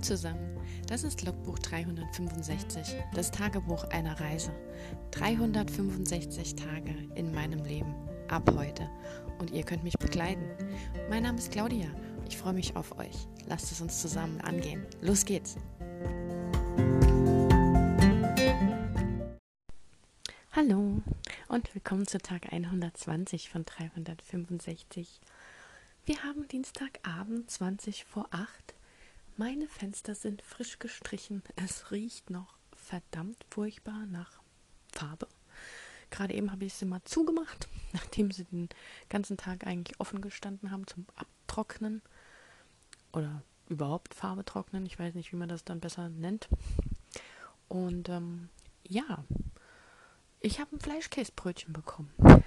Zusammen, das ist Logbuch 365, das Tagebuch einer Reise. 365 Tage in meinem Leben, ab heute. Und ihr könnt mich begleiten. Mein Name ist Claudia, ich freue mich auf euch. Lasst es uns zusammen angehen. Los geht's! Hallo und willkommen zu Tag 120 von 365. Wir haben Dienstagabend 20 vor 8. Meine Fenster sind frisch gestrichen. Es riecht noch verdammt furchtbar nach Farbe. Gerade eben habe ich sie mal zugemacht, nachdem sie den ganzen Tag eigentlich offen gestanden haben zum Abtrocknen oder überhaupt Farbe trocknen. Ich weiß nicht, wie man das dann besser nennt. Und ähm, ja, ich habe ein Fleischkäsebrötchen bekommen.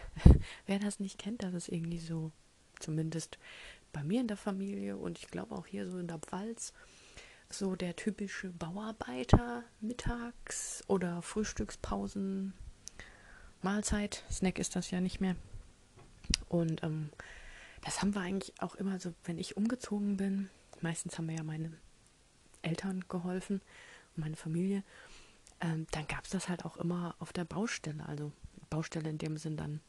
Wer das nicht kennt, das ist irgendwie so zumindest bei mir in der Familie und ich glaube auch hier so in der Pfalz, so der typische Bauarbeiter mittags oder Frühstückspausen Mahlzeit. Snack ist das ja nicht mehr. Und ähm, das haben wir eigentlich auch immer so, wenn ich umgezogen bin. Meistens haben mir ja meine Eltern geholfen meine Familie. Ähm, dann gab es das halt auch immer auf der Baustelle. Also Baustelle in dem Sinn dann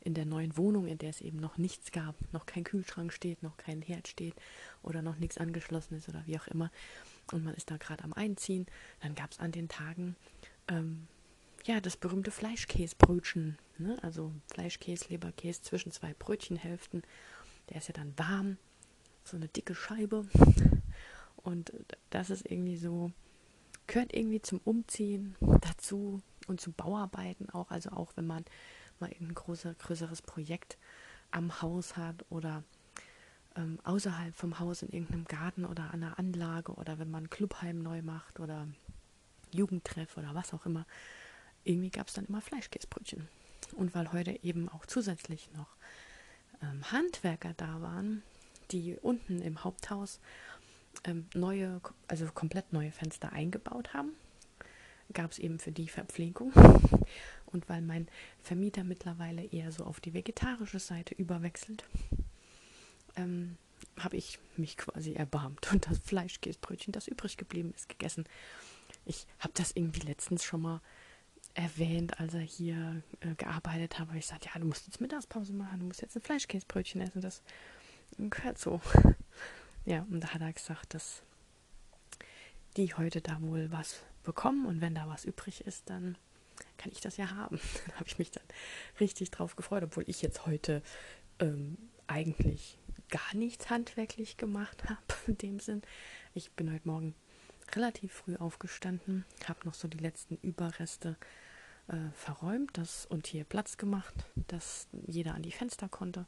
in der neuen Wohnung, in der es eben noch nichts gab, noch kein Kühlschrank steht, noch kein Herd steht oder noch nichts angeschlossen ist oder wie auch immer. Und man ist da gerade am Einziehen. Dann gab es an den Tagen ähm, ja das berühmte Fleischkäsebrötchen. Ne? Also Fleischkäse, Leberkäse zwischen zwei Brötchenhälften. Der ist ja dann warm, so eine dicke Scheibe. Und das ist irgendwie so, gehört irgendwie zum Umziehen dazu und zu Bauarbeiten auch. Also auch wenn man mal ein großer, größeres Projekt am Haus hat oder ähm, außerhalb vom Haus in irgendeinem Garten oder an einer Anlage oder wenn man Clubheim neu macht oder Jugendtreff oder was auch immer. Irgendwie gab es dann immer Fleischkäsebrötchen. Und weil heute eben auch zusätzlich noch ähm, Handwerker da waren, die unten im Haupthaus ähm, neue, also komplett neue Fenster eingebaut haben, gab es eben für die Verpflegung. Und weil mein Vermieter mittlerweile eher so auf die vegetarische Seite überwechselt, ähm, habe ich mich quasi erbarmt und das Fleischkäsebrötchen, das übrig geblieben ist, gegessen. Ich habe das irgendwie letztens schon mal erwähnt, als er hier äh, gearbeitet hat. Ich sagte, ja, du musst jetzt Mittagspause machen, du musst jetzt ein Fleischkäsebrötchen essen. Das gehört so. ja, und da hat er gesagt, dass die heute da wohl was bekommen und wenn da was übrig ist, dann kann ich das ja haben. Dann habe ich mich dann richtig drauf gefreut, obwohl ich jetzt heute ähm, eigentlich gar nichts handwerklich gemacht habe in dem Sinn. Ich bin heute Morgen relativ früh aufgestanden, habe noch so die letzten Überreste äh, verräumt das, und hier Platz gemacht, dass jeder an die Fenster konnte.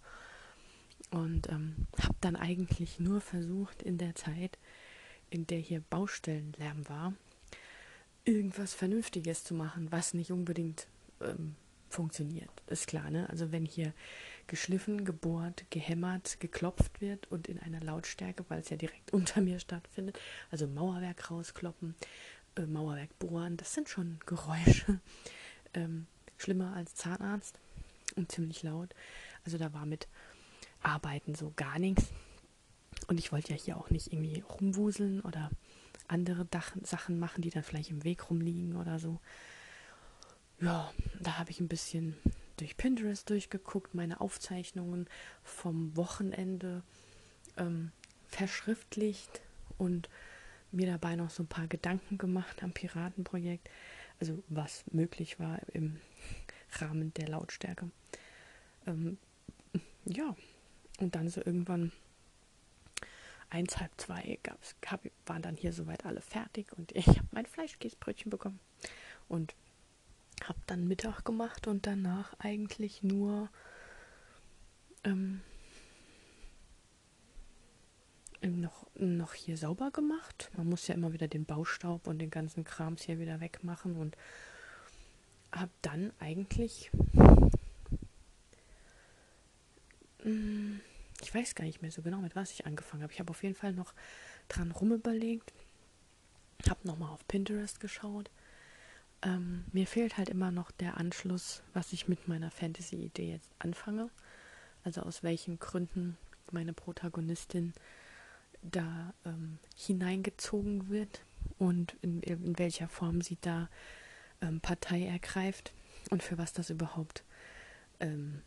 Und ähm, habe dann eigentlich nur versucht, in der Zeit, in der hier Baustellenlärm war, irgendwas Vernünftiges zu machen, was nicht unbedingt ähm, funktioniert. Ist klar, ne? Also wenn hier geschliffen, gebohrt, gehämmert, geklopft wird und in einer Lautstärke, weil es ja direkt unter mir stattfindet, also Mauerwerk rauskloppen, äh, Mauerwerk bohren, das sind schon Geräusche. Ähm, schlimmer als Zahnarzt und ziemlich laut. Also da war mit Arbeiten so gar nichts. Und ich wollte ja hier auch nicht irgendwie rumwuseln oder andere Dach Sachen machen, die dann vielleicht im Weg rumliegen oder so. Ja, da habe ich ein bisschen durch Pinterest durchgeguckt, meine Aufzeichnungen vom Wochenende ähm, verschriftlicht und mir dabei noch so ein paar Gedanken gemacht am Piratenprojekt, also was möglich war im Rahmen der Lautstärke. Ähm, ja, und dann so irgendwann eins, halb zwei gab's, gab, waren dann hier soweit alle fertig und ich habe mein Fleischkäsebrötchen bekommen und habe dann Mittag gemacht und danach eigentlich nur ähm, noch, noch hier sauber gemacht. Man muss ja immer wieder den Baustaub und den ganzen Krams hier wieder wegmachen und habe dann eigentlich mh, mm, ich weiß gar nicht mehr so genau, mit was ich angefangen habe. Ich habe auf jeden Fall noch dran rumüberlegt, habe nochmal auf Pinterest geschaut. Ähm, mir fehlt halt immer noch der Anschluss, was ich mit meiner Fantasy-Idee jetzt anfange. Also aus welchen Gründen meine Protagonistin da ähm, hineingezogen wird und in, in, welcher Form sie da ähm, Partei ergreift und für was das überhaupt ähm,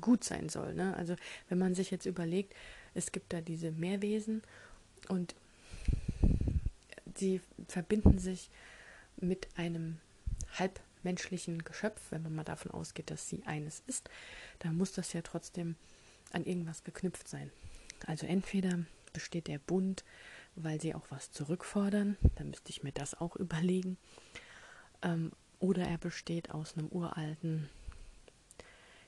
gut sein soll. Ne? Also wenn man sich jetzt überlegt, es gibt da diese Meerwesen und sie verbinden sich mit einem halbmenschlichen Geschöpf, wenn man mal davon ausgeht, dass sie eines ist, dann muss das ja trotzdem an irgendwas geknüpft sein. Also entweder besteht der Bund, weil sie auch was zurückfordern, dann müsste ich mir das auch überlegen, ähm, oder er besteht aus einem uralten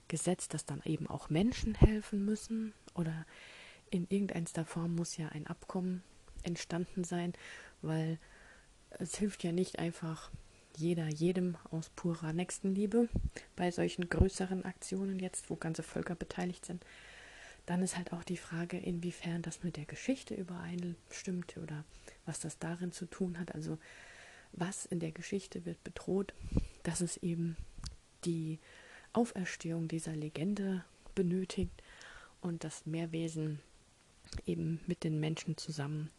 Gesetz, dass dann eben auch Menschen helfen müssen oder in irgendeiner Form muss ja ein Abkommen entstanden sein, weil es hilft ja nicht einfach jeder jedem aus purer Nächstenliebe bei solchen größeren Aktionen jetzt, wo ganze Völker beteiligt sind. Dann ist halt auch die Frage, inwiefern das mit der Geschichte übereinstimmt oder was das darin zu tun hat. Also was in der Geschichte wird bedroht, dass es eben die Auferstehung dieser Legende benötigt und das Meerwesen eben mit den Menschen zusammen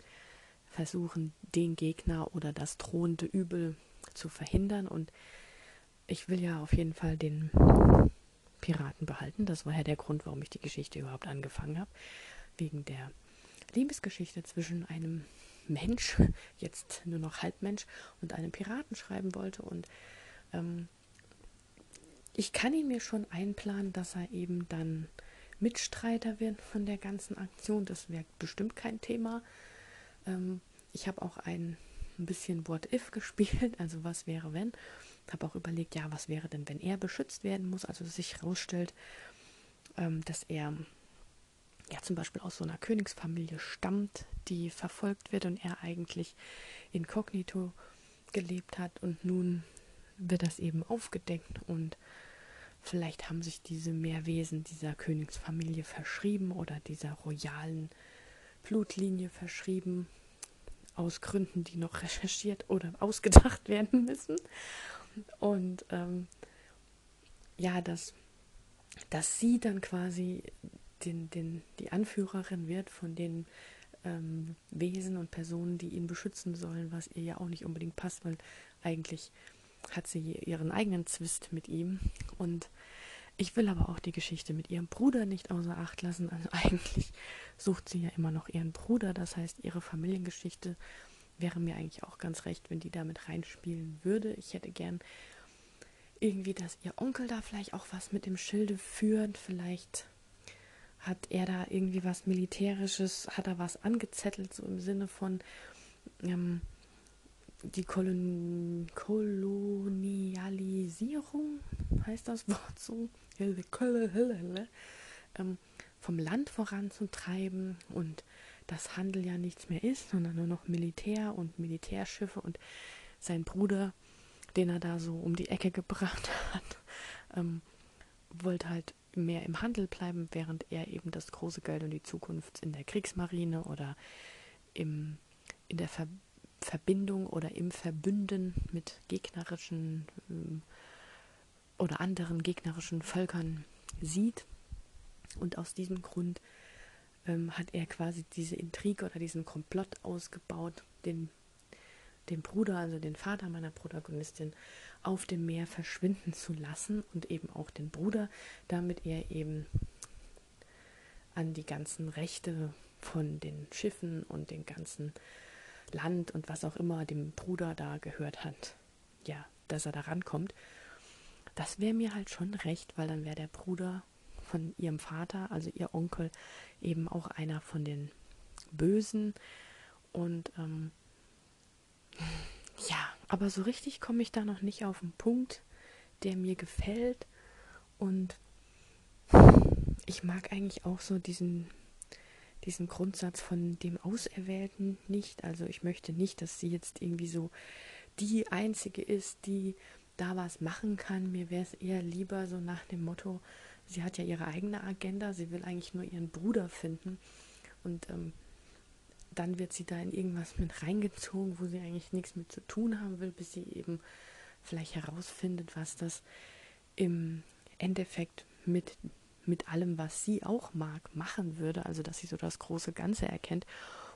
versuchen, den Gegner oder das drohende Übel zu verhindern. Und ich will ja auf jeden Fall den Piraten behalten. Das war ja der Grund, warum ich die Geschichte überhaupt angefangen habe. Wegen der Liebesgeschichte zwischen einem Mensch, jetzt nur noch Halbmensch, und einem Piraten schreiben wollte. Und ähm, ich kann ihn mir schon einplanen, dass er eben dann Mitstreiter wird von der ganzen Aktion. Das wäre bestimmt kein Thema. Ähm, ich habe auch ein, bisschen What If gespielt, also was wäre wenn. Habe auch überlegt, ja, was wäre denn, wenn er beschützt werden muss, also sich herausstellt, ähm, dass er ja zum Beispiel aus so einer Königsfamilie stammt, die verfolgt wird und er eigentlich inkognito gelebt hat und nun wird das eben aufgedeckt und vielleicht haben sich diese Meerwesen dieser Königsfamilie verschrieben oder dieser royalen Blutlinie verschrieben aus Gründen, die noch recherchiert oder ausgedacht werden müssen. Und ähm, ja, dass, dass sie dann quasi den, den, die Anführerin wird von den ähm, Wesen und Personen, die ihn beschützen sollen, was ihr ja auch nicht unbedingt passt, weil eigentlich hat sie ihren eigenen Zwist mit ihm. Und ich will aber auch die Geschichte mit ihrem Bruder nicht außer Acht lassen. Also eigentlich sucht sie ja immer noch ihren Bruder. Das heißt, ihre Familiengeschichte wäre mir eigentlich auch ganz recht, wenn die damit reinspielen würde. Ich hätte gern irgendwie, dass ihr Onkel da vielleicht auch was mit dem Schilde führt. Vielleicht hat er da irgendwie was Militärisches, hat er was angezettelt, so im Sinne von ähm, die Kolon Kolonialisierung, heißt das Wort so, ähm, vom Land voranzutreiben und das Handel ja nichts mehr ist, sondern nur noch Militär und Militärschiffe und sein Bruder, den er da so um die Ecke gebracht hat, ähm, wollte halt mehr im Handel bleiben, während er eben das große Geld und die Zukunft in der Kriegsmarine oder im, in der Ver Verbindung oder im Verbünden mit gegnerischen ähm, oder anderen gegnerischen Völkern sieht. Und aus diesem Grund ähm, hat er quasi diese Intrige oder diesen Komplott ausgebaut, den, den Bruder, also den Vater meiner Protagonistin, auf dem Meer verschwinden zu lassen und eben auch den Bruder, damit er eben an die ganzen Rechte von den Schiffen und den ganzen Land und was auch immer dem Bruder da gehört hat, ja, dass er da rankommt. Das wäre mir halt schon recht, weil dann wäre der Bruder von ihrem Vater, also ihr Onkel, eben auch einer von den Bösen. Und ähm, ja, aber so richtig komme ich da noch nicht auf einen Punkt, der mir gefällt. Und ich mag eigentlich auch so diesen, diesen Grundsatz von dem Auserwählten nicht. Also ich möchte nicht, dass sie jetzt irgendwie so die einzige ist, die da was machen kann. Mir wäre es eher lieber so nach dem Motto, sie hat ja ihre eigene Agenda, sie will eigentlich nur ihren Bruder finden und ähm, dann wird sie da in irgendwas mit reingezogen, wo sie eigentlich nichts mit zu tun haben will, bis sie eben vielleicht herausfindet, was das im Endeffekt mit mit allem, was sie auch mag, machen würde, also dass sie so das große Ganze erkennt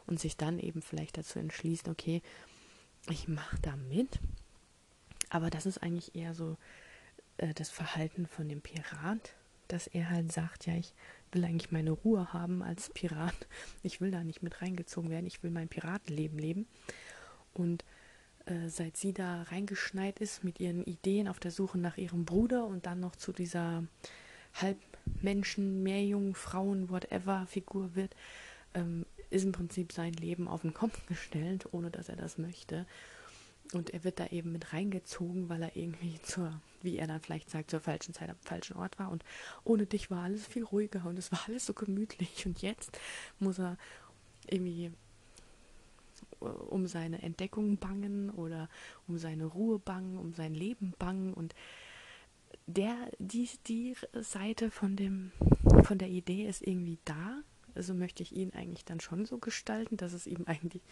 und sich dann eben vielleicht dazu entschließt, okay, ich mache da mit. Aber das ist eigentlich eher so äh, das Verhalten von dem Pirat, dass er halt sagt, ja, ich will eigentlich meine Ruhe haben als Pirat. Ich will da nicht mit reingezogen werden. Ich will mein Piratenleben leben. Und äh, seit sie da reingeschneit ist mit ihren Ideen auf der Suche nach ihrem Bruder und dann noch zu dieser Halbmenschen, Meerjungfrauen, whatever Figur wird, ähm, ist im Prinzip sein Leben auf den Kopf gestellt, ohne dass er das möchte. Und er wird da eben mit reingezogen, weil er irgendwie zur, wie er dann vielleicht sagt, zur falschen Zeit am falschen Ort war. Und ohne dich war alles viel ruhiger und es war alles so gemütlich. Und jetzt muss er irgendwie äh, um seine Entdeckung bangen oder um seine Ruhe bangen, um sein Leben bangen. Und der, die, die Seite von dem, von der Idee ist irgendwie da also möchte ich ihn eigentlich dann schon so gestalten, dass es ihm eigentlich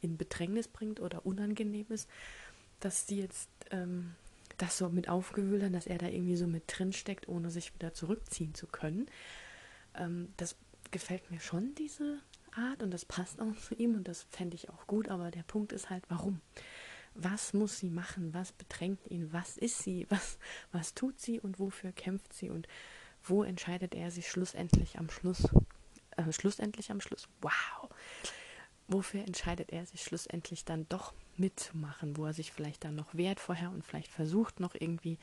in Bedrängnis bringt oder unangenehm ist, dass die jetzt ähm, das so mit aufgewühlt haben, dass er da irgendwie so mit drin steckt, ohne sich wieder zurückziehen zu können. Ähm, das gefällt mir schon, diese Art, und das passt auch zu ihm und das fände ich auch gut, aber der Punkt ist halt, warum? Was muss sie machen? Was bedrängt ihn? Was ist sie? Was, was tut sie und wofür kämpft sie? Und wo entscheidet er sich schlussendlich am Schluss äh, schlussendlich am Schluss, wow, wofür entscheidet er sich schlussendlich dann doch mitzumachen, wo er sich vielleicht dann noch wehrt vorher und vielleicht versucht noch irgendwie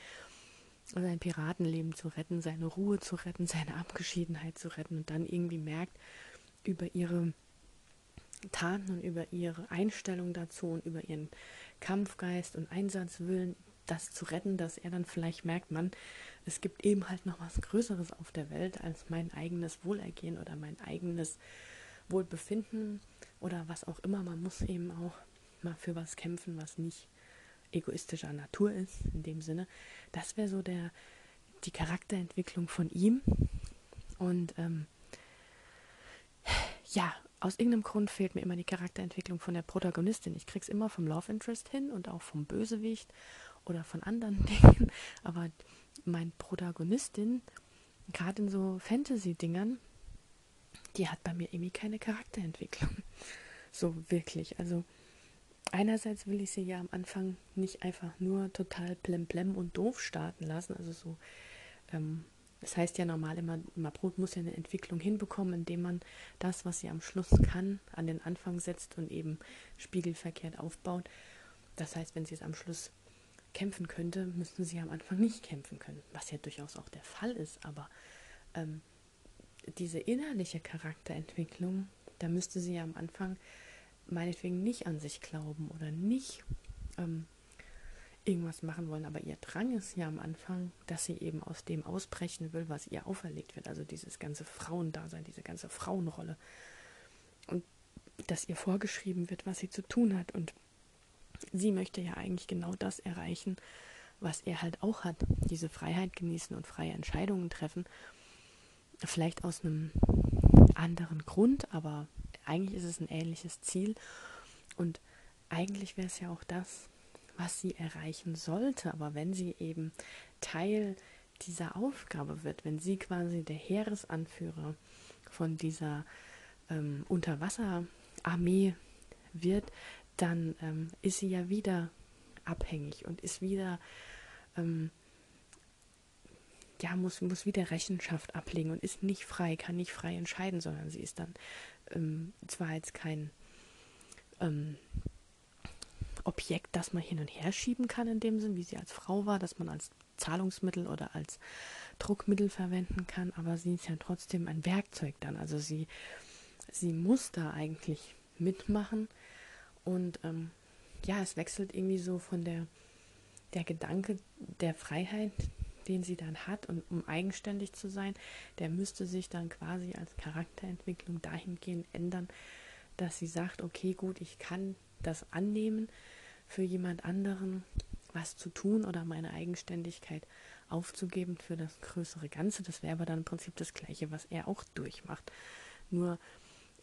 sein Piratenleben zu retten, seine Ruhe zu retten, seine Abgeschiedenheit zu retten und dann irgendwie merkt über ihre Taten und über ihre Einstellung dazu und über ihren Kampfgeist und Einsatzwillen, das zu retten, dass er dann vielleicht merkt, man, es gibt eben halt noch was Größeres auf der Welt als mein eigenes Wohlergehen oder mein eigenes Wohlbefinden oder was auch immer. Man muss eben auch mal für was kämpfen, was nicht egoistischer Natur ist, in dem Sinne. Das wäre so der, die Charakterentwicklung von ihm. Und ähm, ja, aus irgendeinem Grund fehlt mir immer die Charakterentwicklung von der Protagonistin. Ich krieg's immer vom Love Interest hin und auch vom Bösewicht oder von anderen Dingen, aber mein Protagonistin, gerade in so Fantasy-Dingern, die hat bei mir irgendwie keine Charakterentwicklung. So wirklich. Also einerseits will ich sie ja am Anfang nicht einfach nur total plemplem und doof starten lassen. Also so, ähm, das heißt ja normal immer, Mabrot muss ja eine Entwicklung hinbekommen, indem man das, was sie am Schluss kann, an den Anfang setzt und eben spiegelverkehrt aufbaut. Das heißt, wenn sie es am Schluss kämpfen könnte, müssten sie am Anfang nicht kämpfen können, was ja durchaus auch der Fall ist. Aber ähm, diese innerliche Charakterentwicklung, da müsste sie ja am Anfang meinetwegen nicht an sich glauben oder nicht ähm, irgendwas machen wollen. Aber ihr Drang ist ja am Anfang, dass sie eben aus dem ausbrechen will, was ihr auferlegt wird. Also dieses ganze Frauendasein, diese ganze Frauenrolle. Und dass ihr vorgeschrieben wird, was sie zu tun hat. Und sie möchte ja eigentlich genau das erreichen, was er halt auch hat. Diese Freiheit genießen und freie Entscheidungen treffen. Vielleicht aus einem anderen Grund, aber eigentlich ist es ein ähnliches Ziel. Und eigentlich wäre es ja auch das, was sie erreichen sollte. Aber wenn sie eben Teil dieser Aufgabe wird, wenn sie quasi der Heeresanführer von dieser ähm, Unterwasserarmee wird, dann ähm, ist sie ja wieder abhängig und ist wieder, ähm, ja, muss, muss wieder Rechenschaft ablegen und ist nicht frei, kann nicht frei entscheiden, sondern sie ist dann ähm, zwar jetzt kein ähm, Objekt, das man hin und her schieben kann, in dem Sinn, wie sie als Frau war, dass man als Zahlungsmittel oder als Druckmittel verwenden kann, aber sie ist ja trotzdem ein Werkzeug dann. Also sie, sie muss da eigentlich mitmachen und ähm, ja, es wechselt irgendwie so von der, der Gedanke der Freiheit, den sie dann hat, und um eigenständig zu sein, der müsste sich dann quasi als Charakterentwicklung dahingehend ändern, dass sie sagt, okay, gut, ich kann das annehmen, für jemand anderen was zu tun oder meine Eigenständigkeit aufzugeben für das größere Ganze. Das wäre aber dann im Prinzip das Gleiche, was er auch durchmacht. Nur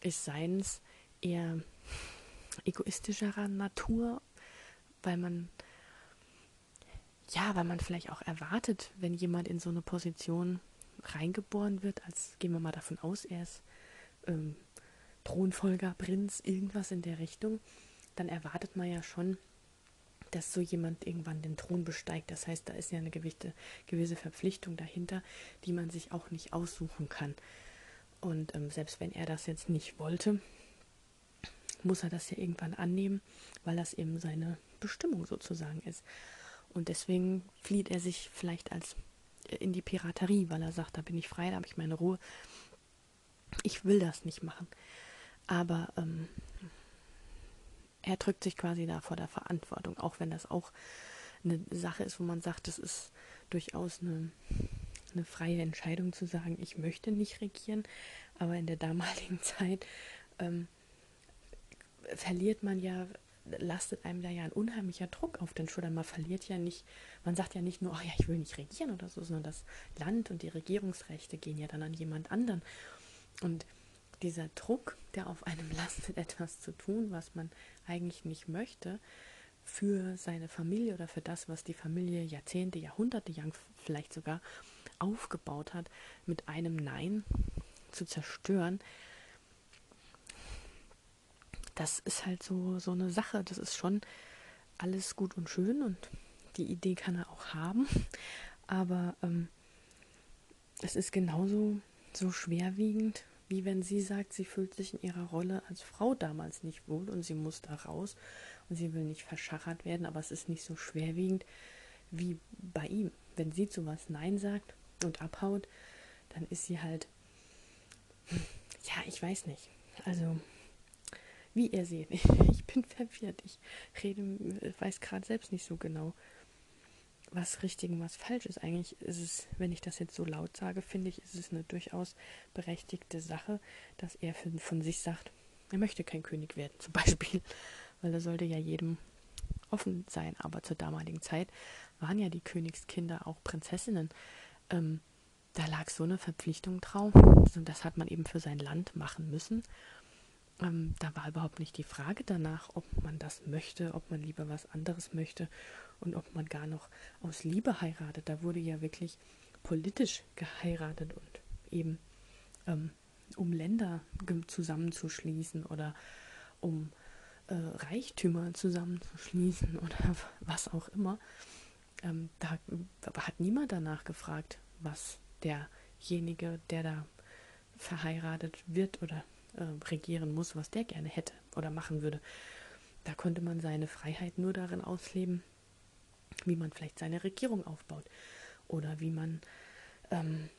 ist seins eher egoistischerer Natur, weil man ja, weil man vielleicht auch erwartet, wenn jemand in so eine Position reingeboren wird, als gehen wir mal davon aus, er ist ähm, Thronfolger, Prinz, irgendwas in der Richtung, dann erwartet man ja schon, dass so jemand irgendwann den Thron besteigt. Das heißt, da ist ja eine gewisse, gewisse Verpflichtung dahinter, die man sich auch nicht aussuchen kann. Und ähm, selbst wenn er das jetzt nicht wollte, muss er das ja irgendwann annehmen, weil das eben seine Bestimmung sozusagen ist. Und deswegen flieht er sich vielleicht als äh, in die Piraterie, weil er sagt, da bin ich frei, da habe ich meine Ruhe. Ich will das nicht machen. Aber ähm, er drückt sich quasi da vor der Verantwortung, auch wenn das auch eine Sache ist, wo man sagt, das ist durchaus eine, eine freie Entscheidung zu sagen, ich möchte nicht regieren, aber in der damaligen Zeit ähm, verliert man ja, lastet einem da ja ein unheimlicher Druck auf den Schultern. Man verliert ja nicht, man sagt ja nicht nur, oh ja, ich will nicht regieren oder so, sondern das Land und die Regierungsrechte gehen ja dann an jemand anderen. Und dieser Druck, der auf einem lastet, etwas zu tun, was man eigentlich nicht möchte, für seine Familie oder für das, was die Familie Jahrzehnte, Jahrhunderte lang vielleicht sogar aufgebaut hat, mit einem Nein zu zerstören, das ist halt so, so eine Sache. Das ist schon alles gut und schön und die Idee kann er auch haben. Aber ähm, es ist genauso so schwerwiegend, wie wenn sie sagt, sie fühlt sich in ihrer Rolle als Frau damals nicht wohl und sie muss da raus und sie will nicht verschachert werden, aber es ist nicht so schwerwiegend wie bei ihm. Wenn sie zu was Nein sagt und abhaut, dann ist sie halt, ja, ich weiß nicht. Also wie ihr seht, ich bin verwirrt. Ich rede, weiß gerade selbst nicht so genau, was richtig und was falsch ist. Eigentlich ist es, wenn ich das jetzt so laut sage, finde ich, ist es eine durchaus berechtigte Sache, dass er von sich sagt, er möchte kein König werden, zum Beispiel, weil er sollte ja jedem offen sein. Aber zur damaligen Zeit waren ja die Königskinder auch Prinzessinnen. Ähm, da lag so eine Verpflichtung drauf. Und das hat man eben für sein Land machen müssen. Ähm, da war überhaupt nicht die Frage danach, ob man das möchte, ob man lieber was anderes möchte und ob man gar noch aus Liebe heiratet. Da wurde ja wirklich politisch geheiratet und eben ähm, um Länder zusammenzuschließen oder um äh, Reichtümer zusammenzuschließen oder was auch immer. Ähm, da hat niemand danach gefragt, was derjenige, der da verheiratet wird oder äh, regieren muss, was der gerne hätte oder machen würde. Da konnte man seine Freiheit nur darin ausleben, wie man vielleicht seine Regierung aufbaut oder wie man ähm,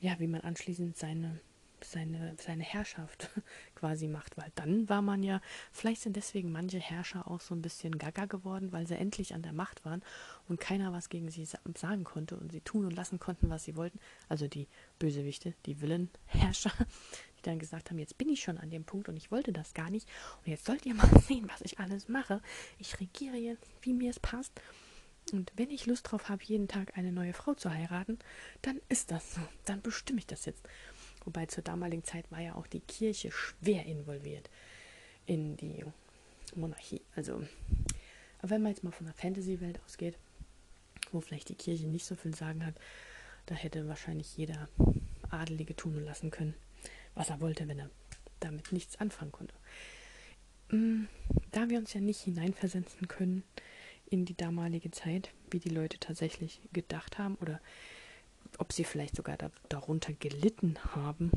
ja, wie man anschließend seine seine, seine Herrschaft quasi macht, weil dann war man ja, vielleicht sind deswegen manche Herrscher auch so ein bisschen gaga geworden, weil sie endlich an der Macht waren und keiner was gegen sie sagen konnte und sie tun und lassen konnten, was sie wollten. Also die Bösewichte, die Villenherrscher, die dann gesagt haben, jetzt bin ich schon an dem Punkt und ich wollte das gar nicht und jetzt sollt ihr mal sehen, was ich alles mache. Ich regiere jetzt, wie mir es passt. Und wenn ich Lust drauf habe, jeden Tag eine neue Frau zu heiraten, dann ist das so. Dann bestimme ich das jetzt. Wobei zur damaligen Zeit war ja auch die Kirche schwer involviert in die Monarchie. Also, wenn man jetzt mal von der Fantasy-Welt ausgeht, wo vielleicht die Kirche nicht so viel sagen hat, da hätte wahrscheinlich jeder Adelige tun und lassen können, was er wollte, wenn er damit nichts anfangen konnte. Mm, da wir uns ja nicht hineinversetzen können in die damalige Zeit, wie die Leute tatsächlich gedacht haben oder ob sie vielleicht sogar da, darunter gelitten haben,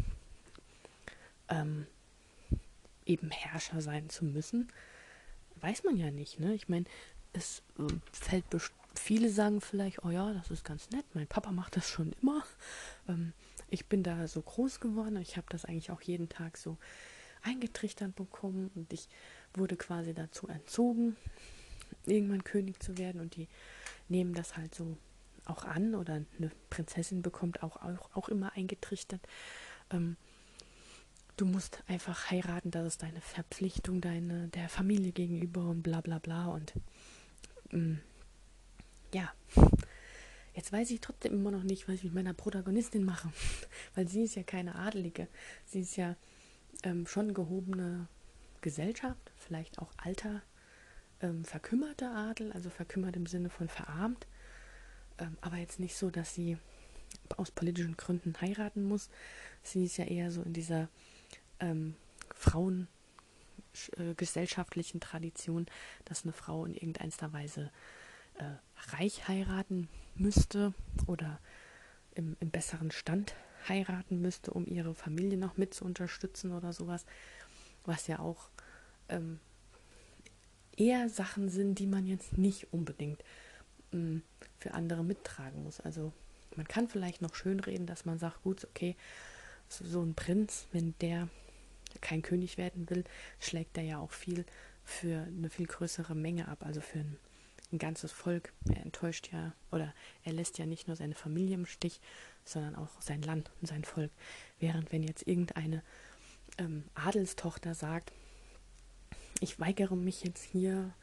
ähm, eben Herrscher sein zu müssen, weiß man ja nicht. Ne? Ich meine, es äh, fällt viele sagen vielleicht, oh ja, das ist ganz nett, mein Papa macht das schon immer. Ähm, ich bin da so groß geworden, ich habe das eigentlich auch jeden Tag so eingetrichtert bekommen und ich wurde quasi dazu erzogen, irgendwann König zu werden und die nehmen das halt so auch an oder eine Prinzessin bekommt auch, auch, auch immer eingetrichtert. Ähm, du musst einfach heiraten, das ist deine Verpflichtung, deine der Familie gegenüber und bla bla bla und ähm, ja. Jetzt weiß ich trotzdem immer noch nicht, was ich mit meiner Protagonistin mache, weil sie ist ja keine Adelige. Sie ist ja ähm, schon gehobene Gesellschaft, vielleicht auch alter, ähm, verkümmerter Adel, also verkümmert im Sinne von verarmt ähm, aber jetzt nicht so, dass sie aus politischen Gründen heiraten muss. Sie ist ja eher so in dieser ähm, Frauen äh, Tradition, dass eine Frau in irgendeiner Weise äh, reich heiraten müsste oder im, im, besseren Stand heiraten müsste, um ihre Familie noch mit zu unterstützen oder sowas, was ja auch ähm, eher Sachen sind, die man jetzt nicht unbedingt mh, für andere mittragen muss. Also man kann vielleicht noch schön reden, dass man sagt, gut, okay, so, ein Prinz, wenn der kein König werden will, schlägt er ja auch viel für eine viel größere Menge ab, also für ein, ein ganzes Volk. Er enttäuscht ja oder er lässt ja nicht nur seine Familie im Stich, sondern auch sein Land und sein Volk. Während wenn jetzt irgendeine ähm, Adelstochter sagt, ich weigere mich jetzt hier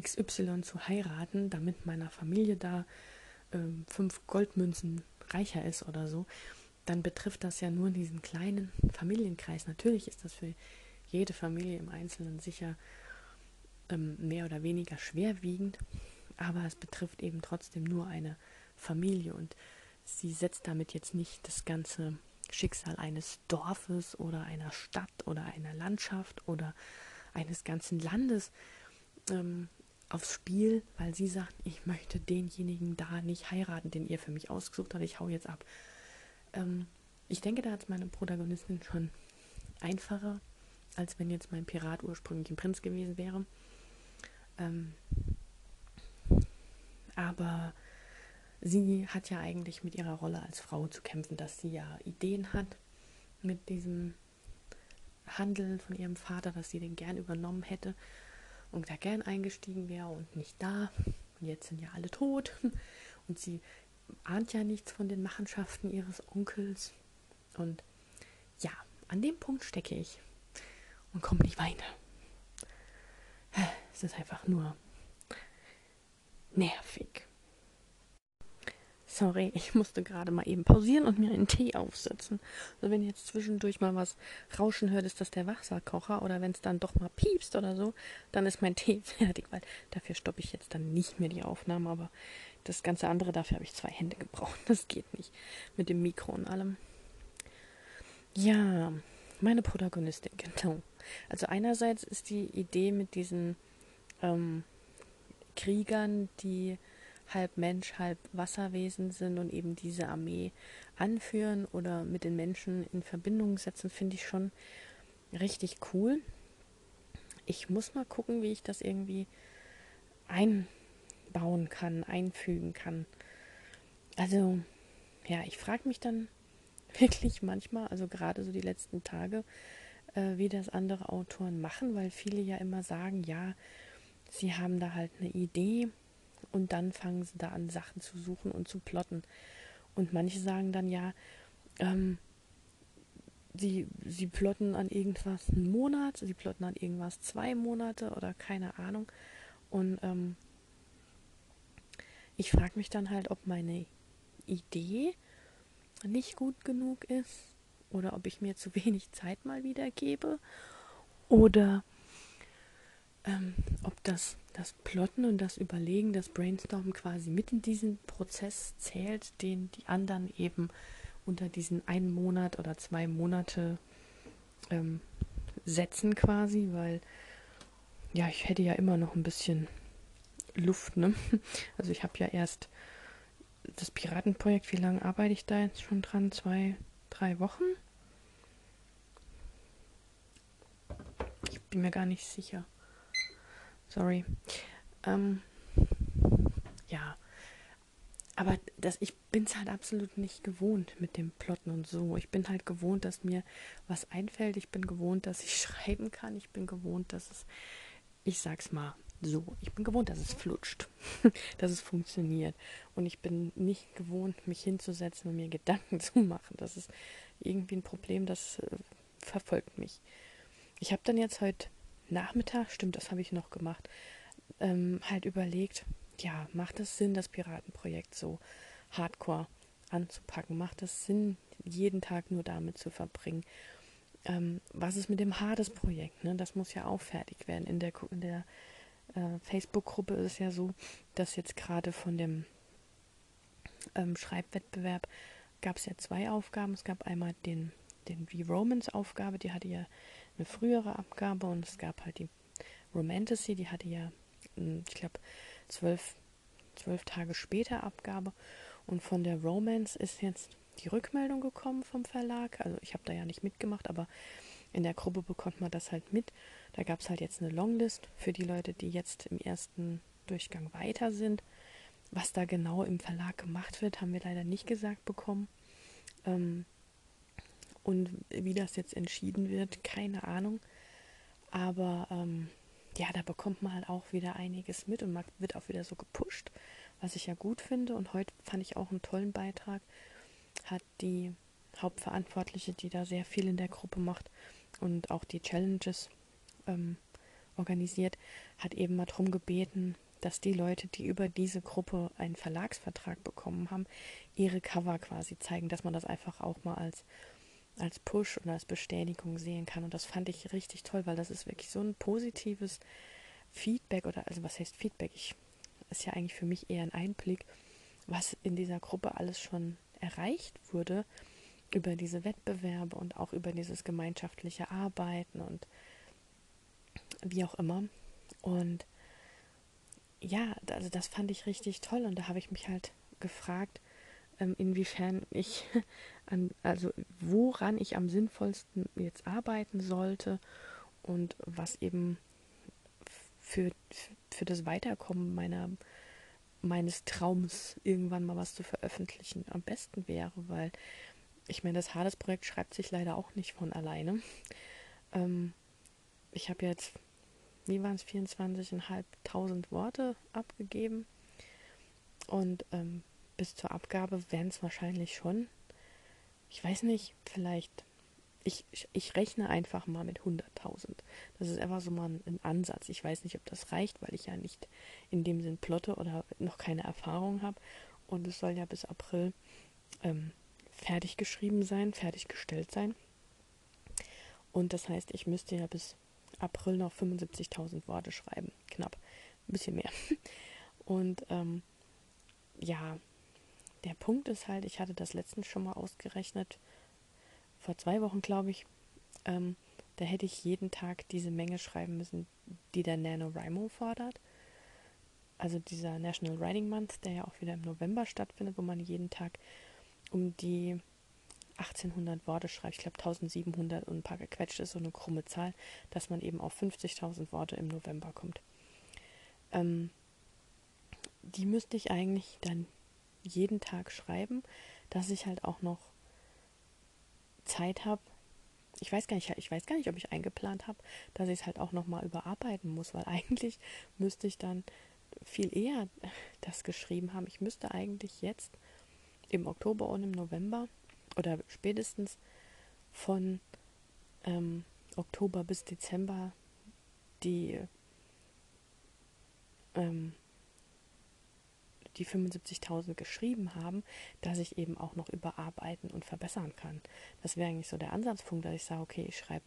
XY zu heiraten, damit meiner Familie da ähm, fünf Goldmünzen reicher ist oder so, dann betrifft das ja nur diesen kleinen Familienkreis. Natürlich ist das für jede Familie im Einzelnen sicher ähm, mehr oder weniger schwerwiegend, aber es betrifft eben trotzdem nur eine Familie und sie setzt damit jetzt nicht das ganze Schicksal eines Dorfes oder einer Stadt oder einer Landschaft oder eines ganzen Landes ähm, aufs Spiel, weil sie sagt, ich möchte denjenigen da nicht heiraten, den ihr für mich ausgesucht habt, ich hau jetzt ab. Ähm, ich denke, da hat es meine Protagonistin schon einfacher, als wenn jetzt mein Pirat ursprünglich ein Prinz gewesen wäre. Ähm, aber sie hat ja eigentlich mit ihrer Rolle als Frau zu kämpfen, dass sie ja Ideen hat mit diesem Handeln von ihrem Vater, dass sie den gern übernommen hätte und da gern eingestiegen wäre und nicht da. Und jetzt sind ja alle tot. Und sie ahnt ja nichts von den Machenschaften ihres Onkels. Und ja, an dem Punkt stecke ich und komme nicht weiter. Es ist einfach nur nervig. Sorry, ich musste gerade mal eben pausieren und mir einen Tee aufsetzen. Also wenn ihr jetzt zwischendurch mal was rauschen hört, ist das der Wasserkocher oder wenn es dann doch mal piepst oder so, dann ist mein Tee fertig, weil dafür stoppe ich jetzt dann nicht mehr die Aufnahme, aber das ganze andere, dafür habe ich zwei Hände gebraucht. Das geht nicht mit dem Mikro und allem. Ja, meine Protagonistin, genau. Also einerseits ist die Idee mit diesen ähm, Kriegern, die halb Mensch, halb Wasserwesen sind und eben diese Armee anführen oder mit den Menschen in Verbindung setzen, finde ich schon richtig cool. Ich muss mal gucken, wie ich das irgendwie einbauen kann, einfügen kann. Also, ja, ich frage mich dann wirklich manchmal, also gerade so die letzten Tage, äh, wie das andere Autoren machen, weil viele ja immer sagen, ja, sie haben da halt eine Idee und dann fangen sie da an, Sachen zu suchen und zu plotten. Und manche sagen dann ja, ähm, sie, sie plotten an irgendwas einen Monat, sie plotten an irgendwas zwei Monate oder keine Ahnung. Und ähm, ich frage mich dann halt, ob meine Idee nicht gut genug ist oder ob ich mir zu wenig Zeit mal wieder gebe oder ähm, ob das, das Plotten und das Überlegen, das Brainstormen quasi mit in diesen Prozess zählt, den die anderen eben unter diesen einen Monat oder zwei Monate ähm, setzen quasi, weil ja, ich hätte ja immer noch ein bisschen Luft, ne? Also ich habe ja erst das Piratenprojekt, wie lange arbeite ich da jetzt schon dran? Zwei, drei Wochen? Ich bin mir gar nicht sicher. Sorry. Ähm, ja. Aber das, ich bin es halt absolut nicht gewohnt mit dem Plotten und so. Ich bin halt gewohnt, dass mir was einfällt. Ich bin gewohnt, dass ich schreiben kann. Ich bin gewohnt, dass es, ich sag's mal so, ich bin gewohnt, dass es flutscht, dass es funktioniert. Und ich bin nicht gewohnt, mich hinzusetzen und mir Gedanken zu machen. Das ist irgendwie ein Problem, das äh, verfolgt mich. Ich habe dann jetzt heute Nachmittag, stimmt, das habe ich noch gemacht, ähm, halt überlegt, ja, macht es Sinn, das Piratenprojekt so hardcore anzupacken? Macht es Sinn, jeden Tag nur damit zu verbringen? Ähm, was ist mit dem Hades-Projekt? Ne? Das muss ja auch fertig werden. In der, in der äh, Facebook-Gruppe ist es ja so, dass jetzt gerade von dem ähm, Schreibwettbewerb gab es ja zwei Aufgaben. Es gab einmal den, den die Romance-Aufgabe, die hatte ja eine frühere Abgabe und es gab halt die Romantasy, die hatte ja, hm, ich glaube, zwölf, zwölf Tage später Abgabe. Und von der Romance ist jetzt die Rückmeldung gekommen vom Verlag. Also ich habe da ja nicht mitgemacht, aber in der Gruppe bekommt man das halt mit. Da gab es halt jetzt eine Longlist für die Leute, die jetzt im ersten Durchgang weiter sind. Was da genau im Verlag gemacht wird, haben wir leider nicht gesagt bekommen. Ähm, und wie das jetzt entschieden wird, keine Ahnung. Aber ähm, ja, da bekommt man halt auch wieder einiges mit und man wird auch wieder so gepusht, was ich ja gut finde. Und heute fand ich auch einen tollen Beitrag, hat die Hauptverantwortliche, die da sehr viel in der Gruppe macht und auch die Challenges ähm, organisiert, hat eben mal darum gebeten, dass die Leute, die über diese Gruppe einen Verlagsvertrag bekommen haben, ihre Cover quasi zeigen, dass man das einfach auch mal als, als Push und als Bestätigung sehen kann. Und das fand ich richtig toll, weil das ist wirklich so ein positives Feedback oder also was heißt Feedback? Ich ist ja eigentlich für mich eher ein Einblick, was in dieser Gruppe alles schon erreicht wurde über diese Wettbewerbe und auch über dieses gemeinschaftliche Arbeiten und wie auch immer. Und ja, also das fand ich richtig toll und da habe ich mich halt gefragt, inwiefern ich an, also woran ich am sinnvollsten jetzt arbeiten sollte und was eben für, für das Weiterkommen meiner meines Traums irgendwann mal was zu veröffentlichen am besten wäre, weil ich meine, das Hades-Projekt schreibt sich leider auch nicht von alleine. Ähm, ich habe jetzt wie waren es, 24.500 Worte abgegeben. Und ähm, bis zur Abgabe werden es wahrscheinlich schon, ich weiß nicht, vielleicht, ich, ich rechne einfach mal mit 100.000. Das ist einfach so mal ein, ein, Ansatz. Ich weiß nicht, ob das reicht, weil ich ja nicht in dem Sinn plotte oder noch keine Erfahrung habe. Und es soll ja bis April ähm, fertig geschrieben sein, fertiggestellt sein. Und das heißt, ich müsste ja bis April noch 75.000 Worte schreiben. Knapp. Ein bisschen mehr. Und ähm, ja, der Punkt ist halt, ich hatte das letztens schon mal ausgerechnet, vor zwei Wochen glaube ich, ähm, da hätte ich jeden Tag diese Menge schreiben müssen, die der NaNoWriMo fordert. Also dieser National Writing Month, der ja auch wieder im November stattfindet, wo man jeden Tag um die 1800 Worte schreibt, ich glaube 1700 und ein paar gequetscht ist so eine krumme Zahl, dass man eben auf 50.000 Worte im November kommt. Ähm, die müsste ich eigentlich dann jeden Tag schreiben, dass ich halt auch noch Zeit habe. Ich weiß gar nicht, ich weiß gar nicht, ob ich eingeplant habe, dass ich es halt auch noch mal überarbeiten muss, weil eigentlich müsste ich dann viel eher das geschrieben haben. Ich müsste eigentlich jetzt im Oktober und im November oder spätestens von ähm, Oktober bis Dezember die, ähm, die 75.000 geschrieben haben, dass ich eben auch noch überarbeiten und verbessern kann. Das wäre eigentlich so der Ansatzpunkt, dass ich sage, okay, ich schreibe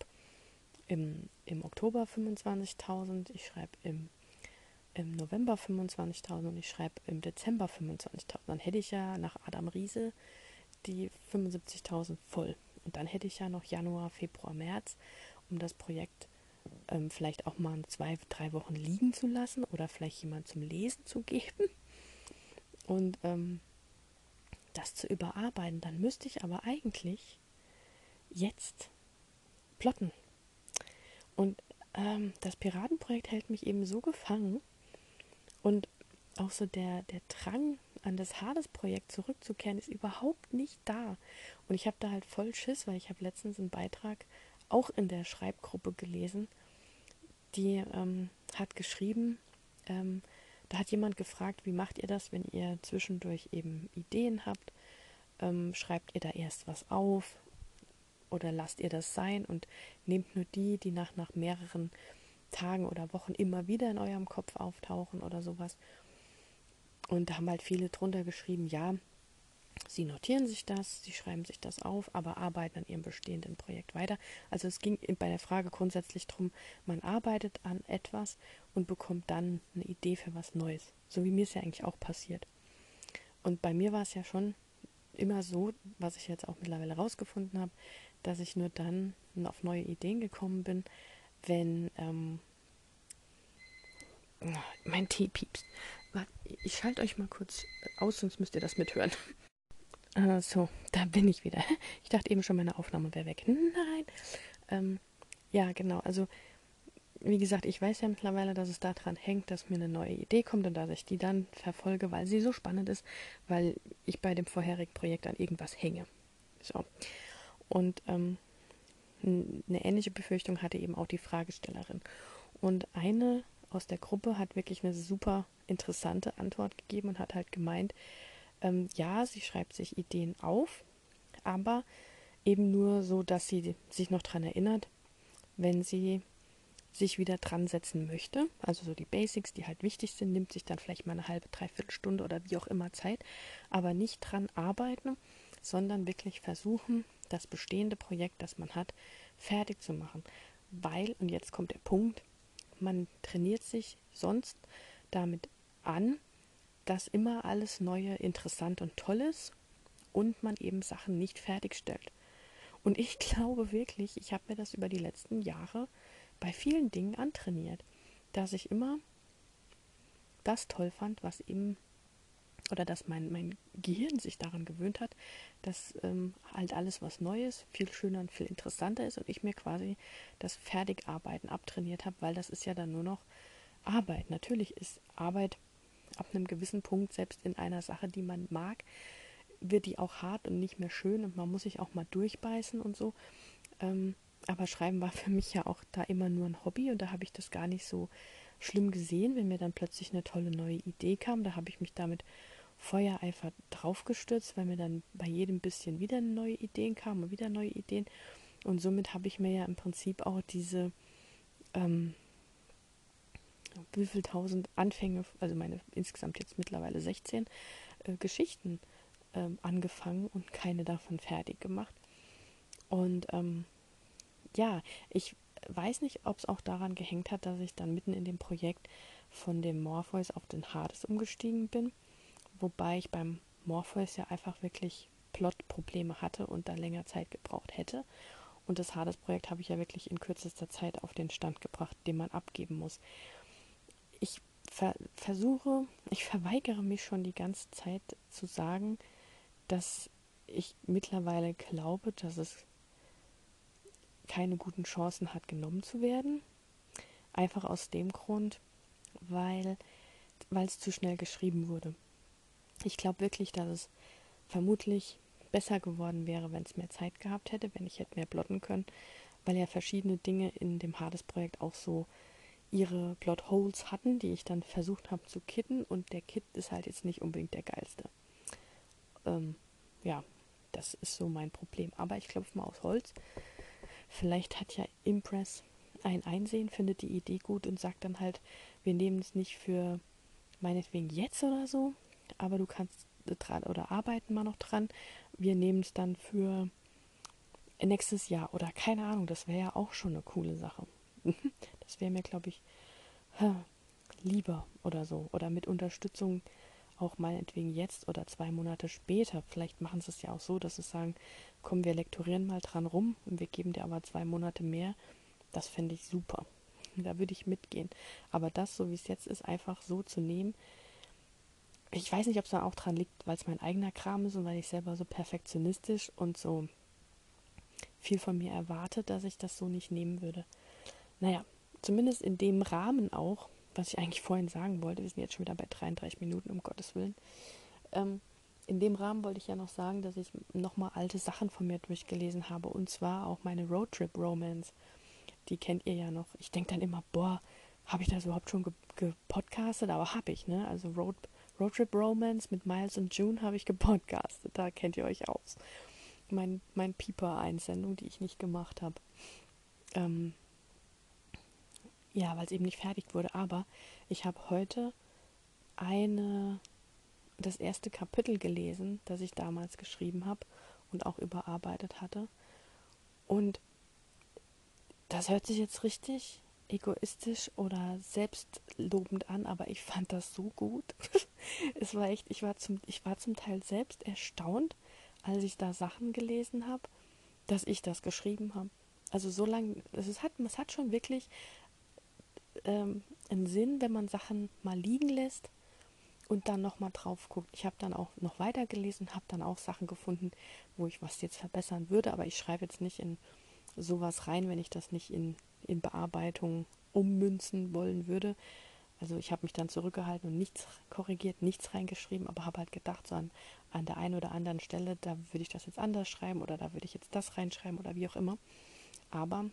im, im Oktober 25.000, ich schreibe im, im November 25.000 und ich schreibe im Dezember 25.000. Dann hätte ich ja nach Adam Riese die 75.000 voll. Und dann hätte ich ja noch Januar, Februar, März, um das Projekt ähm, vielleicht auch mal zwei, drei Wochen liegen zu lassen oder vielleicht jemand zum Lesen zu geben und ähm, das zu überarbeiten. Dann müsste ich aber eigentlich jetzt plotten. Und ähm, das Piratenprojekt hält mich eben so gefangen und auch so der, der Drang an das Hades-Projekt zurückzukehren, ist überhaupt nicht da. Und ich habe da halt voll Schiss, weil ich habe letztens einen Beitrag auch in der Schreibgruppe gelesen, die ähm, hat geschrieben, ähm, da hat jemand gefragt, wie macht ihr das, wenn ihr zwischendurch eben Ideen habt? Ähm, schreibt ihr da erst was auf oder lasst ihr das sein und nehmt nur die, die nach, nach mehreren Tagen oder Wochen immer wieder in eurem Kopf auftauchen oder sowas. Und da haben halt viele drunter geschrieben, ja, sie notieren sich das, sie schreiben sich das auf, aber arbeiten an ihrem bestehenden Projekt weiter. Also es ging bei der Frage grundsätzlich darum, man arbeitet an etwas und bekommt dann eine Idee für was Neues. So wie mir es ja eigentlich auch passiert. Und bei mir war es ja schon immer so, was ich jetzt auch mittlerweile rausgefunden habe, dass ich nur dann auf neue Ideen gekommen bin, wenn ähm, mein Tee piepst. Ich schalte euch mal kurz aus, sonst müsst ihr das mithören. Äh, so, da bin ich wieder. Ich dachte eben schon, meine Aufnahme wäre weg. Nein. Ähm, ja, genau. Also, wie gesagt, ich weiß ja mittlerweile, dass es daran hängt, dass mir eine neue Idee kommt und dass ich die dann verfolge, weil sie so spannend ist, weil ich bei dem vorherigen Projekt an irgendwas hänge. So. Und ähm, eine ähnliche Befürchtung hatte eben auch die Fragestellerin. Und eine aus der Gruppe hat wirklich eine super interessante Antwort gegeben und hat halt gemeint, ähm, ja, sie schreibt sich Ideen auf, aber eben nur so, dass sie sich noch daran erinnert, wenn sie sich wieder dran setzen möchte. Also so die Basics, die halt wichtig sind, nimmt sich dann vielleicht mal eine halbe, dreiviertel Stunde oder wie auch immer Zeit, aber nicht dran arbeiten, sondern wirklich versuchen, das bestehende Projekt, das man hat, fertig zu machen. Weil, und jetzt kommt der Punkt, man trainiert sich sonst damit an, dass immer alles Neue interessant und toll ist und man eben Sachen nicht fertigstellt. Und ich glaube wirklich, ich habe mir das über die letzten Jahre bei vielen Dingen antrainiert, dass ich immer das toll fand, was eben oder dass mein, mein Gehirn sich daran gewöhnt hat, dass ähm, halt alles, was Neues, viel schöner und viel interessanter ist und ich mir quasi das Fertigarbeiten abtrainiert habe, weil das ist ja dann nur noch Arbeit. Natürlich ist Arbeit ab einem gewissen Punkt, selbst in einer Sache, die man mag, wird die auch hart und nicht mehr schön und man muss sich auch mal durchbeißen und so. Ähm, aber Schreiben war für mich ja auch da immer nur ein Hobby und da habe ich das gar nicht so schlimm gesehen, wenn mir dann plötzlich eine tolle neue Idee kam. Da habe ich mich damit Feuereifer draufgestürzt, weil mir dann bei jedem bisschen wieder neue Ideen kamen und wieder neue Ideen. Und somit habe ich mir ja im Prinzip auch diese ähm, wie viel tausend Anfänge, also meine insgesamt jetzt mittlerweile 16 äh, Geschichten ähm, angefangen und keine davon fertig gemacht. Und ähm, ja, ich weiß nicht, ob es auch daran gehängt hat, dass ich dann mitten in dem Projekt von dem Morpheus auf den Hades umgestiegen bin. Wobei ich beim Morpheus ja einfach wirklich Plotprobleme hatte und da länger Zeit gebraucht hätte. Und das Hades-Projekt habe ich ja wirklich in kürzester Zeit auf den Stand gebracht, den man abgeben muss. Ich ver versuche, ich verweigere mich schon die ganze Zeit zu sagen, dass ich mittlerweile glaube, dass es keine guten Chancen hat, genommen zu werden. Einfach aus dem Grund, weil es zu schnell geschrieben wurde. Ich glaube wirklich, dass es vermutlich besser geworden wäre, wenn es mehr Zeit gehabt hätte, wenn ich hätte mehr plotten können, weil ja verschiedene Dinge in dem Hades-Projekt auch so ihre Plotholes hatten, die ich dann versucht habe zu kitten und der Kit ist halt jetzt nicht unbedingt der geilste. Ähm, ja, das ist so mein Problem. Aber ich klopfe mal aus Holz. Vielleicht hat ja Impress ein Einsehen, findet die Idee gut und sagt dann halt, wir nehmen es nicht für meinetwegen jetzt oder so, aber du kannst dran oder arbeiten mal noch dran. Wir nehmen es dann für nächstes Jahr oder keine Ahnung, das wäre ja auch schon eine coole Sache. das wäre mir, glaube ich, lieber oder so. Oder mit Unterstützung auch meinetwegen jetzt oder zwei Monate später. Vielleicht machen sie es ja auch so, dass sie sagen, komm, wir lektorieren mal dran rum und wir geben dir aber zwei Monate mehr. Das fände ich super. Da würde ich mitgehen. Aber das, so wie es jetzt ist, einfach so zu nehmen, ich weiß nicht, ob es da auch dran liegt, weil es mein eigener Kram ist und weil ich selber so perfektionistisch und so viel von mir erwartet, dass ich das so nicht nehmen würde. Naja, zumindest in dem Rahmen auch, was ich eigentlich vorhin sagen wollte, wir sind jetzt schon wieder bei 33 Minuten, um Gottes Willen. Ähm, in dem Rahmen wollte ich ja noch sagen, dass ich nochmal alte Sachen von mir durchgelesen habe und zwar auch meine Roadtrip-Romance. Die kennt ihr ja noch. Ich denke dann immer, boah, habe ich das überhaupt schon gepodcastet? Aber habe ich, ne? Also Road Roadtrip Romance mit Miles und June habe ich gepodcastet. Da kennt ihr euch aus. Mein, mein Pieper-Einsendung, die ich nicht gemacht habe. Ähm, ja, weil es eben nicht fertig wurde. Aber ich habe heute eine, das erste Kapitel gelesen, das ich damals geschrieben habe und auch überarbeitet hatte. Und das hört sich jetzt richtig egoistisch oder selbstlobend an, aber ich fand das so gut. es war echt, ich war zum, ich war zum Teil selbst erstaunt, als ich da Sachen gelesen habe, dass ich das geschrieben habe. Also so lange, es hat, es hat schon wirklich ähm, einen Sinn, wenn man Sachen mal liegen lässt und dann nochmal drauf guckt. Ich habe dann auch noch weiter gelesen, habe dann auch Sachen gefunden, wo ich was jetzt verbessern würde, aber ich schreibe jetzt nicht in sowas rein, wenn ich das nicht in, in Bearbeitung ummünzen wollen würde. Also ich habe mich dann zurückgehalten und nichts korrigiert, nichts reingeschrieben, aber habe halt gedacht, so an, an der einen oder anderen Stelle, da würde ich das jetzt anders schreiben oder da würde ich jetzt das reinschreiben oder wie auch immer. Aber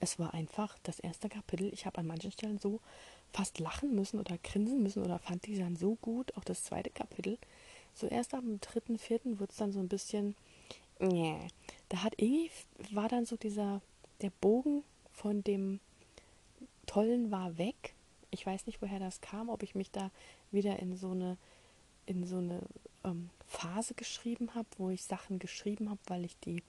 es war einfach das erste Kapitel. Ich habe an manchen Stellen so fast lachen müssen oder grinsen müssen oder fand die dann so gut. Auch das zweite Kapitel. So erst am dritten, vierten wird es dann so ein bisschen. Nee. Da hat irgendwie war dann so dieser der Bogen von dem Tollen war weg. Ich weiß nicht, woher das kam, ob ich mich da wieder in so eine in so eine ähm, Phase geschrieben habe, wo ich Sachen geschrieben habe, weil ich die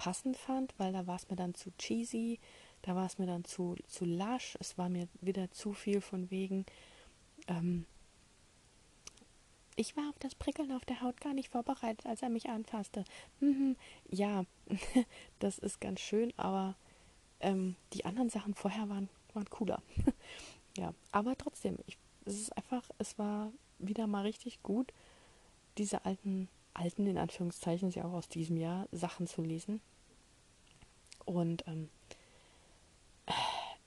passend fand, weil da war es mir dann zu cheesy, da war es mir dann zu, zu lasch, es war mir wieder zu viel von wegen, ähm, ich war auf das Prickeln auf der Haut gar nicht vorbereitet, als er mich anfasste. Mhm, ja, das ist ganz schön, aber ähm, die anderen Sachen vorher waren, waren cooler. ja, aber trotzdem, ich, es ist einfach, es war wieder mal richtig gut, diese alten, alten, in Anführungszeichen, ist ja auch aus diesem Jahr, Sachen zu lesen. Und ähm,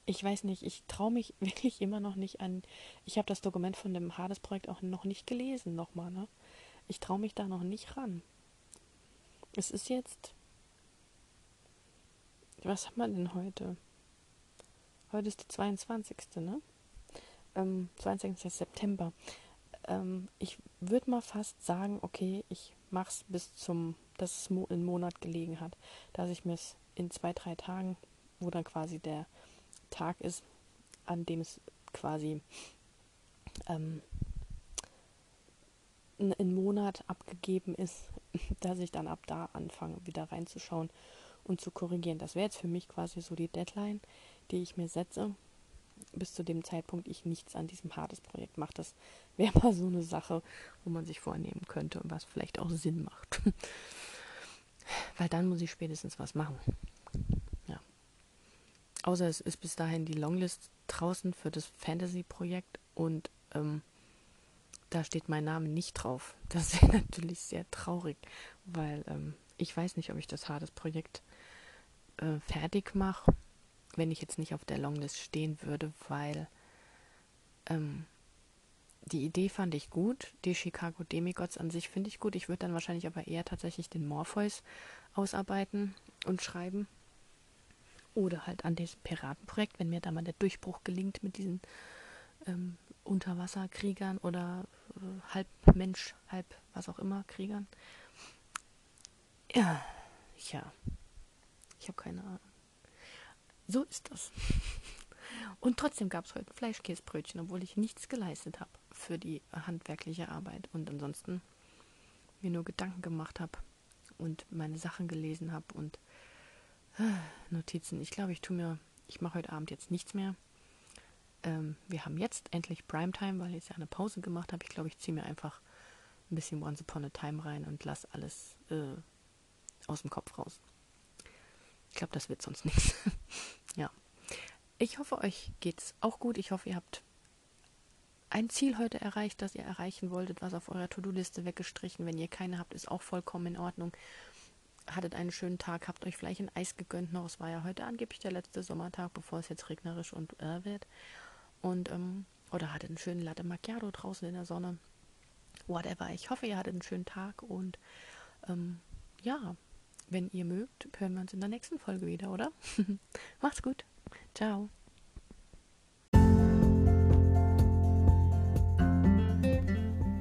ich weiß nicht, ich traue mich wirklich immer noch nicht an. Ich habe das Dokument von dem Hades-Projekt auch noch nicht gelesen, nochmal, ne? Ich traue mich da noch nicht ran. Es ist jetzt. Was haben wir denn heute? Heute ist der 22. Ne? Ähm, 22. September. Ähm, ich würde mal fast sagen, okay, ich mache es bis zum, dass es einen Monat gelegen hat, dass ich mir es in zwei, drei Tagen, wo dann quasi der Tag ist, an dem es quasi ähm, ein Monat abgegeben ist, dass ich dann ab da anfange, wieder reinzuschauen und zu korrigieren. Das wäre jetzt für mich quasi so die Deadline, die ich mir setze, bis zu dem Zeitpunkt ich nichts an diesem Hades-Projekt mache. Das wäre mal so eine Sache, wo man sich vornehmen könnte und was vielleicht auch Sinn macht. Weil dann muss ich spätestens was machen. Ja. Außer es ist bis dahin die Longlist draußen für das Fantasy-Projekt und ähm, da steht mein Name nicht drauf. Das wäre natürlich sehr traurig, weil ähm, ich weiß nicht, ob ich das Hades-Projekt äh, fertig mache, wenn ich jetzt nicht auf der Longlist stehen würde, weil ähm, die Idee fand ich gut. Die Chicago Demigods an sich finde ich gut. Ich würde dann wahrscheinlich aber eher tatsächlich den Morpheus ausarbeiten und schreiben. Oder halt an diesem Piratenprojekt, wenn mir da mal der Durchbruch gelingt mit diesen ähm, Unterwasserkriegern oder äh, halb Mensch, halb was auch immer Kriegern. Ja, ja. Ich habe keine Ahnung. So ist das. Und trotzdem gab es heute Fleischkäsebrötchen, obwohl ich nichts geleistet habe für die handwerkliche Arbeit und ansonsten mir nur Gedanken gemacht habe und meine Sachen gelesen habe und äh, Notizen. Ich glaube, ich tue mir, ich mache heute Abend jetzt nichts mehr. Ähm, wir haben jetzt endlich Primetime, weil ich jetzt ja eine Pause gemacht habe. Ich glaube, ich ziehe mir einfach ein bisschen Once Upon a Time rein und lasse alles äh, aus dem Kopf raus. Ich glaube, das wird sonst nichts. ja. Ich hoffe, euch geht's auch gut. Ich hoffe, ihr habt ein Ziel heute erreicht, das ihr erreichen wolltet, was auf eurer To-Do-Liste weggestrichen. Wenn ihr keine habt, ist auch vollkommen in Ordnung. Hattet einen schönen Tag, habt euch vielleicht ein Eis gegönnt noch. Es war ja heute angeblich der letzte Sommertag, bevor es jetzt regnerisch und äh, wird. Und, ähm, oder hattet einen schönen Latte Macchiato draußen in der Sonne. Whatever. Ich hoffe, ihr hattet einen schönen Tag und ähm, ja, wenn ihr mögt, hören wir uns in der nächsten Folge wieder, oder? Macht's gut. Ciao.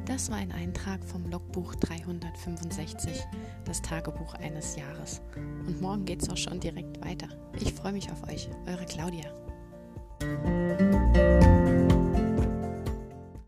Das war ein Eintrag vom Logbuch 365, das Tagebuch eines Jahres. Und morgen geht's auch schon direkt weiter. Ich freue mich auf euch, eure Claudia.